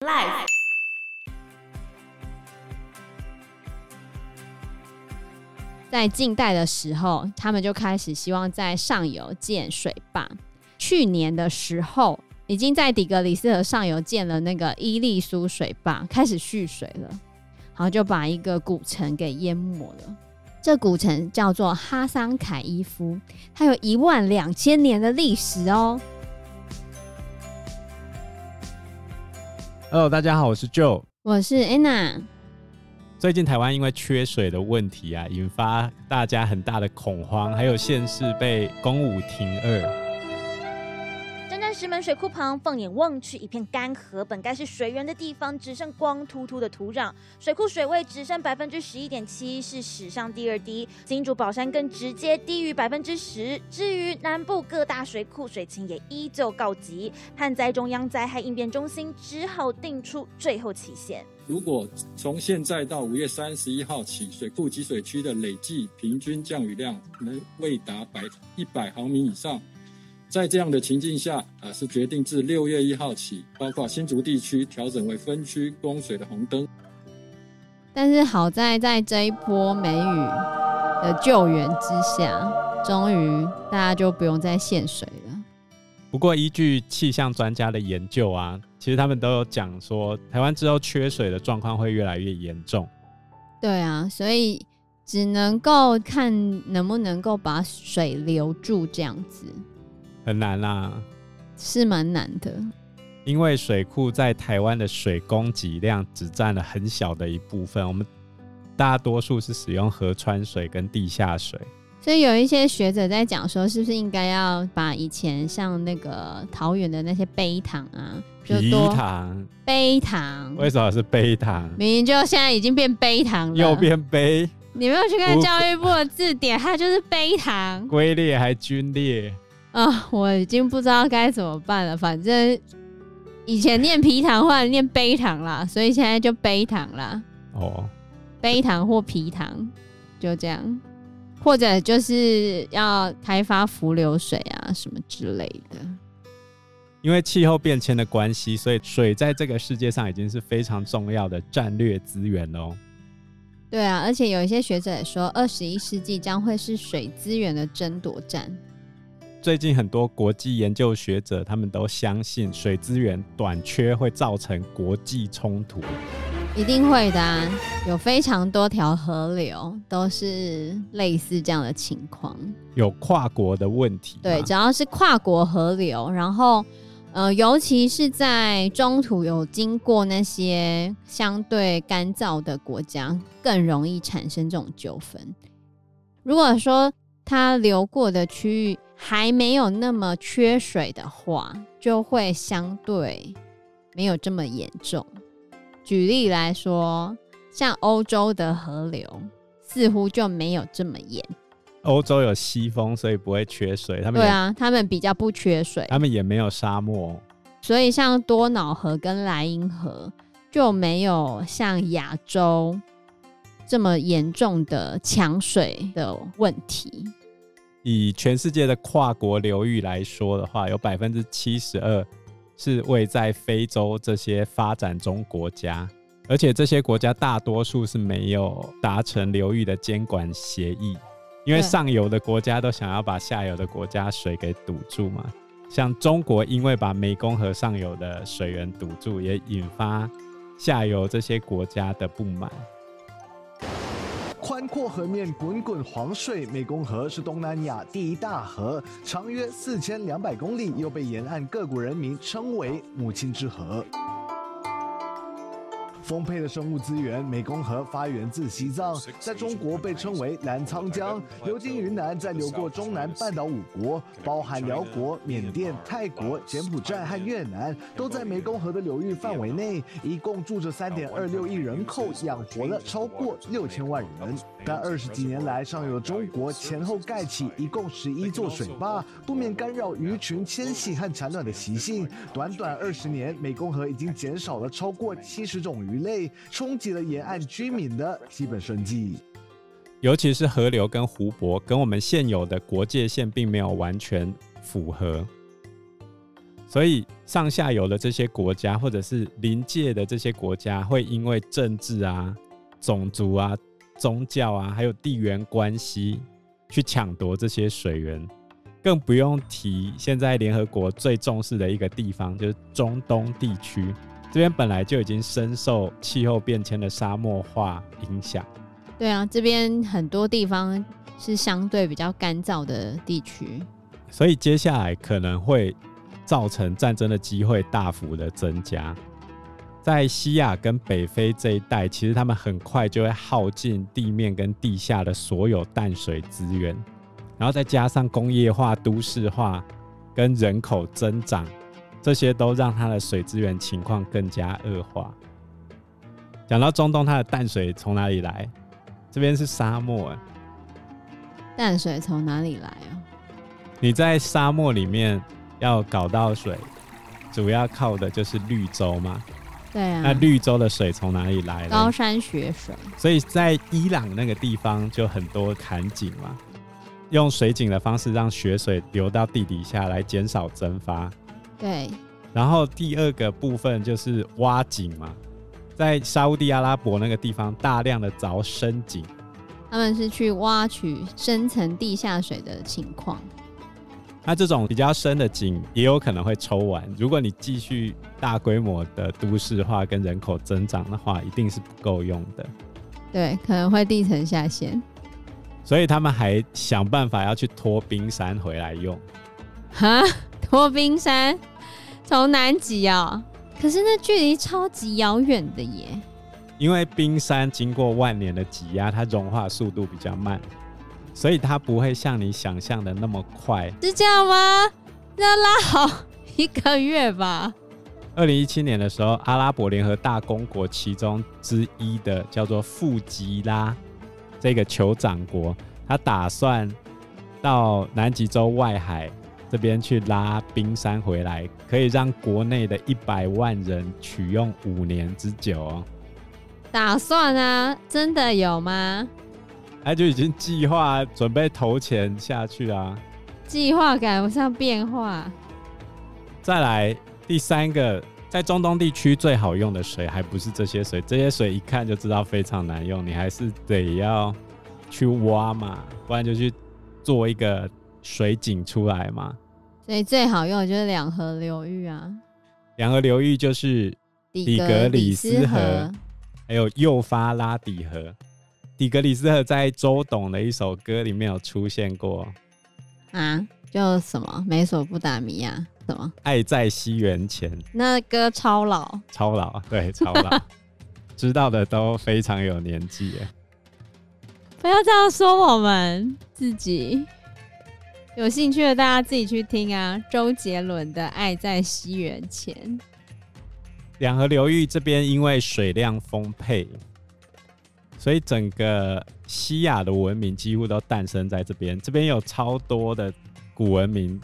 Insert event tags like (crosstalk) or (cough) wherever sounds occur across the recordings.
(laughs) 在近代的时候，他们就开始希望在上游建水坝。去年的时候，已经在底格里斯河上游建了那个伊利苏水坝，开始蓄水了，然后就把一个古城给淹没了。这古城叫做哈桑凯伊夫，它有一万两千年的历史哦。Hello，大家好，我是 Joe，我是 Anna。最近台湾因为缺水的问题啊，引发大家很大的恐慌，还有县市被公五停二。石门水库旁，放眼望去，一片干涸，本该是水源的地方，只剩光秃秃的土壤。水库水位只剩百分之十一点七，是史上第二低。金主宝山更直接低于百分之十。至于南部各大水库，水情也依旧告急。旱灾中央灾害应变中心只好定出最后期限：如果从现在到五月三十一号起，水库集水区的累计平均降雨量能未达百一百毫米以上。在这样的情境下，啊，是决定自六月一号起，包括新竹地区调整为分区供水的红灯。但是好在在这一波梅雨的救援之下，终于大家就不用再限水了。不过依据气象专家的研究啊，其实他们都有讲说，台湾之后缺水的状况会越来越严重。对啊，所以只能够看能不能够把水留住这样子。很难啦、啊，是蛮难的，因为水库在台湾的水供给量只占了很小的一部分，我们大多数是使用河川水跟地下水，所以有一些学者在讲说，是不是应该要把以前像那个桃园的那些陂塘啊，陂塘，陂塘，为什么是陂塘？明明就现在已经变陂塘了，又变陂，你没有去看教育部的字典，它就是陂塘，(laughs) 龟裂还军裂。啊，我已经不知道该怎么办了。反正以前念皮糖，后来念杯糖啦，所以现在就杯糖啦。哦，杯糖或皮糖，就这样，或者就是要开发浮流水啊什么之类的。因为气候变迁的关系，所以水在这个世界上已经是非常重要的战略资源哦。对啊，而且有一些学者也说，二十一世纪将会是水资源的争夺战。最近很多国际研究学者，他们都相信水资源短缺会造成国际冲突，一定会的啊，有非常多条河流都是类似这样的情况，有跨国的问题。对，只要是跨国河流，然后呃，尤其是在中途有经过那些相对干燥的国家，更容易产生这种纠纷。如果说它流过的区域，还没有那么缺水的话，就会相对没有这么严重。举例来说，像欧洲的河流似乎就没有这么严。欧洲有西风，所以不会缺水。他们对啊，他们比较不缺水，他们也没有沙漠，所以像多瑙河跟莱茵河就没有像亚洲这么严重的抢水的问题。以全世界的跨国流域来说的话，有百分之七十二是位在非洲这些发展中国家，而且这些国家大多数是没有达成流域的监管协议，因为上游的国家都想要把下游的国家水给堵住嘛。像中国，因为把湄公河上游的水源堵住，也引发下游这些国家的不满。阔河面，滚滚黄水。湄公河是东南亚第一大河，长约四千两百公里，又被沿岸各国人民称为“母亲之河”。丰沛的生物资源，湄公河发源自西藏，在中国被称为澜沧江，流经云南，再流过中南半岛五国，包含辽国、缅甸、泰国、柬埔寨和越南，都在湄公河的流域范围内，一共住着三点二六亿人口，养活了超过六千万人。但二十几年来，上游中国前后盖起一共十一座水坝，不免干扰鱼群迁徙和产卵的习性。短短二十年，湄公河已经减少了超过七十种鱼类，冲击了沿岸居民的基本生计。尤其是河流跟湖泊，跟我们现有的国界线并没有完全符合，所以上下游的这些国家，或者是临界的这些国家，会因为政治啊、种族啊、宗教啊，还有地缘关系，去抢夺这些水源。更不用提现在联合国最重视的一个地方，就是中东地区。这边本来就已经深受气候变迁的沙漠化影响。对啊，这边很多地方是相对比较干燥的地区，所以接下来可能会造成战争的机会大幅的增加。在西亚跟北非这一带，其实他们很快就会耗尽地面跟地下的所有淡水资源，然后再加上工业化、都市化跟人口增长。这些都让它的水资源情况更加恶化。讲到中东，它的淡水从哪里来？这边是沙漠，淡水从哪里来啊？你在沙漠里面要搞到水，主要靠的就是绿洲嘛。对啊。那绿洲的水从哪里来？高山雪水。所以在伊朗那个地方就很多坎井嘛，用水井的方式让雪水流到地底下来，减少蒸发。对，然后第二个部分就是挖井嘛，在沙乌地阿拉伯那个地方大量的凿深井，他们是去挖取深层地下水的情况。那这种比较深的井也有可能会抽完，如果你继续大规模的都市化跟人口增长的话，一定是不够用的。对，可能会地层下陷，所以他们还想办法要去拖冰山回来用。哈，拖冰山？从南极啊，可是那距离超级遥远的耶。因为冰山经过万年的挤压，它融化速度比较慢，所以它不会像你想象的那么快。是这样吗？要拉好一个月吧。二零一七年的时候，阿拉伯联合大公国其中之一的叫做富吉拉这个酋长国，他打算到南极洲外海。这边去拉冰山回来，可以让国内的一百万人取用五年之久哦。打算啊，真的有吗？他就已经计划准备投钱下去啊。计划赶不上变化。再来第三个，在中东地区最好用的水还不是这些水，这些水一看就知道非常难用，你还是得要去挖嘛，不然就去做一个。水井出来嘛，所以最好用的就是两河流域啊。两河流域就是底格里斯河，还有幼发拉底河。底格里斯河在周董的一首歌里面有出现过。啊，就什么？美索不达米亚？什么？爱在西元前，那歌超老，超老，对，超老，(laughs) 知道的都非常有年纪。不要这样说我们自己。有兴趣的大家自己去听啊，周杰伦的《爱在西元前》。两河流域这边因为水量丰沛，所以整个西亚的文明几乎都诞生在这边。这边有超多的古文明，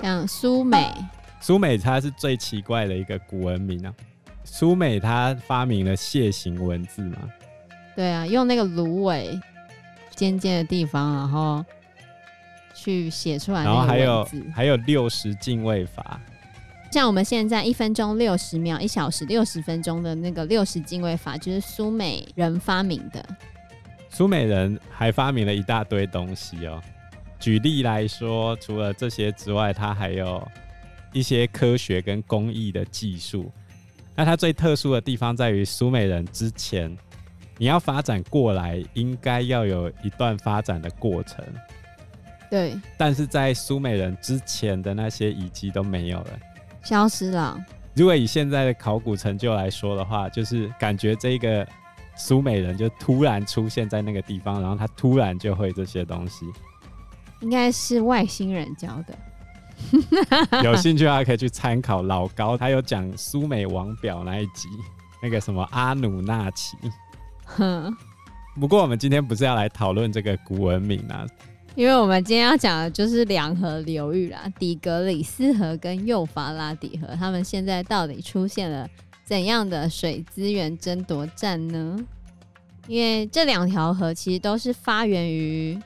像苏美。苏美它是最奇怪的一个古文明啊。苏美他发明了楔形文字嘛？对啊，用那个芦苇尖尖的地方，然后去写出来。然后还有还有六十进位法，像我们现在一分钟六十秒，一小时六十分钟的那个六十进位法，就是苏美人发明的。苏美人还发明了一大堆东西哦。举例来说，除了这些之外，他还有一些科学跟工艺的技术。那它最特殊的地方在于，苏美人之前你要发展过来，应该要有一段发展的过程。对。但是在苏美人之前的那些遗迹都没有了，消失了。如果以现在的考古成就来说的话，就是感觉这个苏美人就突然出现在那个地方，然后他突然就会这些东西。应该是外星人教的。(laughs) 有兴趣的话可以去参考老高，他有讲苏美王表那一集，那个什么阿努纳奇。哼。不过我们今天不是要来讨论这个古文明啊，因为我们今天要讲的就是两河流域啦，底格里斯河跟幼发拉底河，他们现在到底出现了怎样的水资源争夺战呢？因为这两条河其实都是发源于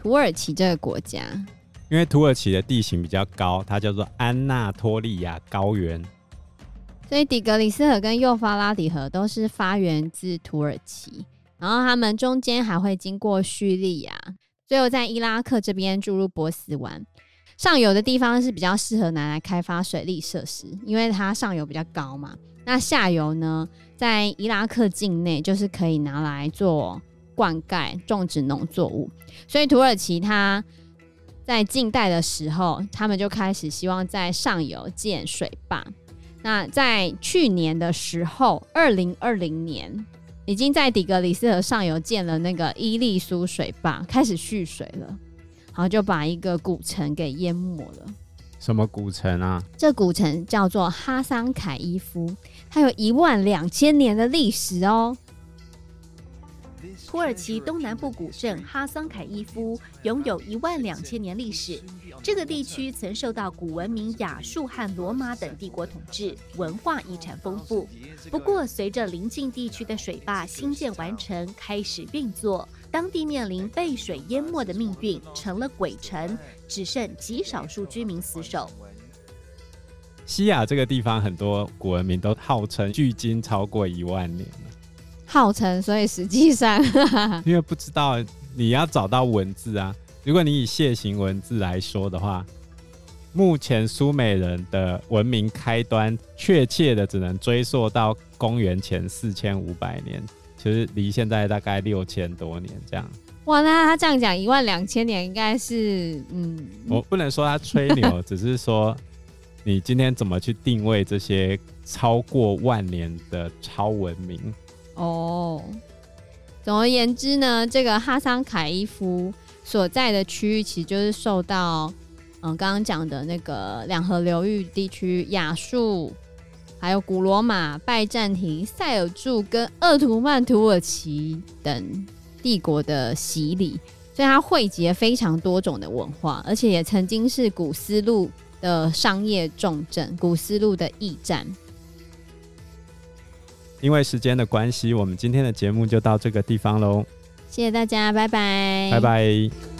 土耳其这个国家。因为土耳其的地形比较高，它叫做安纳托利亚高原，所以底格里斯河跟幼发拉底河都是发源自土耳其，然后他们中间还会经过叙利亚，最后在伊拉克这边注入波斯湾。上游的地方是比较适合拿来开发水利设施，因为它上游比较高嘛。那下游呢，在伊拉克境内就是可以拿来做灌溉、种植农作物。所以土耳其它在近代的时候，他们就开始希望在上游建水坝。那在去年的时候，二零二零年，已经在底格里斯河上游建了那个伊利苏水坝，开始蓄水了。然后就把一个古城给淹没了。什么古城啊？这古城叫做哈桑凯伊夫，它有一万两千年的历史哦。土耳其东南部古镇哈桑凯伊夫拥有一万两千年历史。这个地区曾受到古文明亚述和罗马等帝国统治，文化遗产丰富。不过，随着邻近地区的水坝新建完成，开始运作，当地面临被水淹没的命运，成了鬼城，只剩极少数居民死守。西亚这个地方，很多古文明都号称距今超过一万年。号称，所以实际上，因为不知道你要找到文字啊。如果你以楔形文字来说的话，目前苏美人的文明开端，确切的只能追溯到公元前四千五百年，其实离现在大概六千多年这样。哇，那他这样讲一万两千年，应该是嗯，我不能说他吹牛，只是说你今天怎么去定位这些超过万年的超文明？哦，总而言之呢，这个哈桑凯伊夫所在的区域，其实就是受到嗯刚刚讲的那个两河流域地区亚述、还有古罗马、拜占庭、塞尔柱跟鄂图曼土耳其等帝国的洗礼，所以它汇集了非常多种的文化，而且也曾经是古丝路的商业重镇，古丝路的驿站。因为时间的关系，我们今天的节目就到这个地方喽。谢谢大家，拜拜，拜拜。